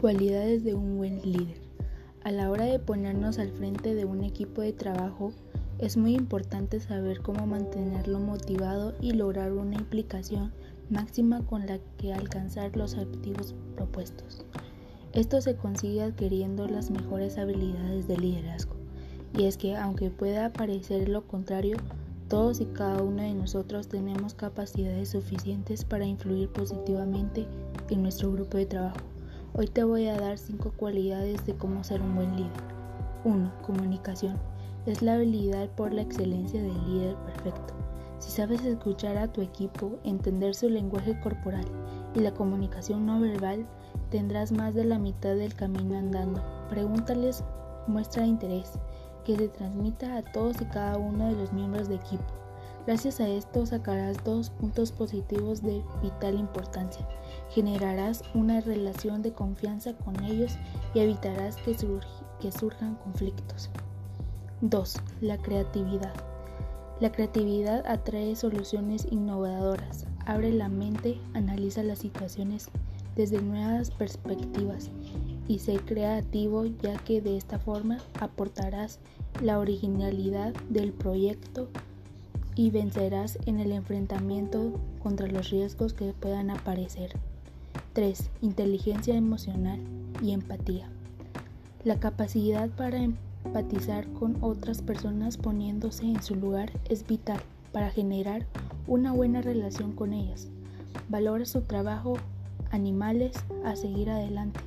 Cualidades de un buen líder. A la hora de ponernos al frente de un equipo de trabajo, es muy importante saber cómo mantenerlo motivado y lograr una implicación máxima con la que alcanzar los objetivos propuestos. Esto se consigue adquiriendo las mejores habilidades de liderazgo. Y es que aunque pueda parecer lo contrario, todos y cada uno de nosotros tenemos capacidades suficientes para influir positivamente en nuestro grupo de trabajo. Hoy te voy a dar 5 cualidades de cómo ser un buen líder. 1. Comunicación. Es la habilidad por la excelencia del líder perfecto. Si sabes escuchar a tu equipo, entender su lenguaje corporal y la comunicación no verbal, tendrás más de la mitad del camino andando. Pregúntales, muestra interés, que se transmita a todos y cada uno de los miembros de equipo. Gracias a esto sacarás dos puntos positivos de vital importancia. Generarás una relación de confianza con ellos y evitarás que, surjan conflictos. 2. La creatividad. La creatividad atrae soluciones innovadoras, abre la mente, analiza las situaciones desde nuevas perspectivas y sé creativo ya que de esta forma aportarás la originalidad del proyecto y vencerás en el enfrentamiento contra los riesgos que puedan aparecer. 3. Inteligencia emocional y empatía. La capacidad para empatizar con otras personas poniéndose en su lugar es vital para generar una buena relación con ellas. Valora su trabajo, animales a seguir adelante.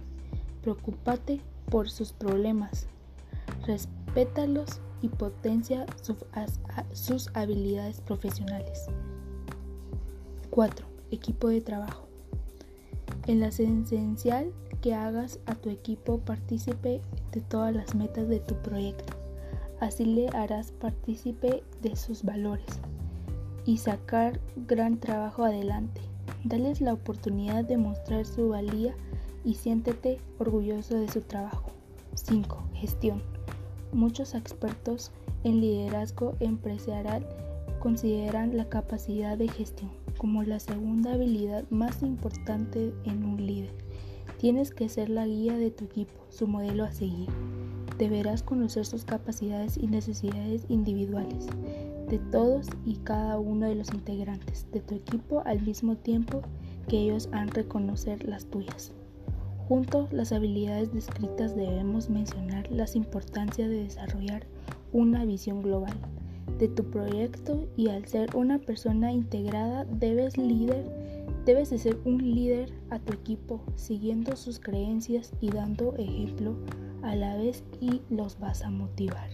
Preocúpate por sus problemas. Respétalos y potencia sus habilidades profesionales. 4. Equipo de trabajo. En la esencial que hagas a tu equipo partícipe de todas las metas de tu proyecto. Así le harás partícipe de sus valores y sacar gran trabajo adelante. Dales la oportunidad de mostrar su valía y siéntete orgulloso de su trabajo. 5. Gestión. Muchos expertos en liderazgo empresarial consideran la capacidad de gestión como la segunda habilidad más importante en un líder. Tienes que ser la guía de tu equipo, su modelo a seguir. Deberás conocer sus capacidades y necesidades individuales de todos y cada uno de los integrantes de tu equipo al mismo tiempo que ellos han reconocer las tuyas. Junto las habilidades descritas debemos mencionar la importancia de desarrollar una visión global de tu proyecto y al ser una persona integrada debes líder debes de ser un líder a tu equipo siguiendo sus creencias y dando ejemplo a la vez y los vas a motivar.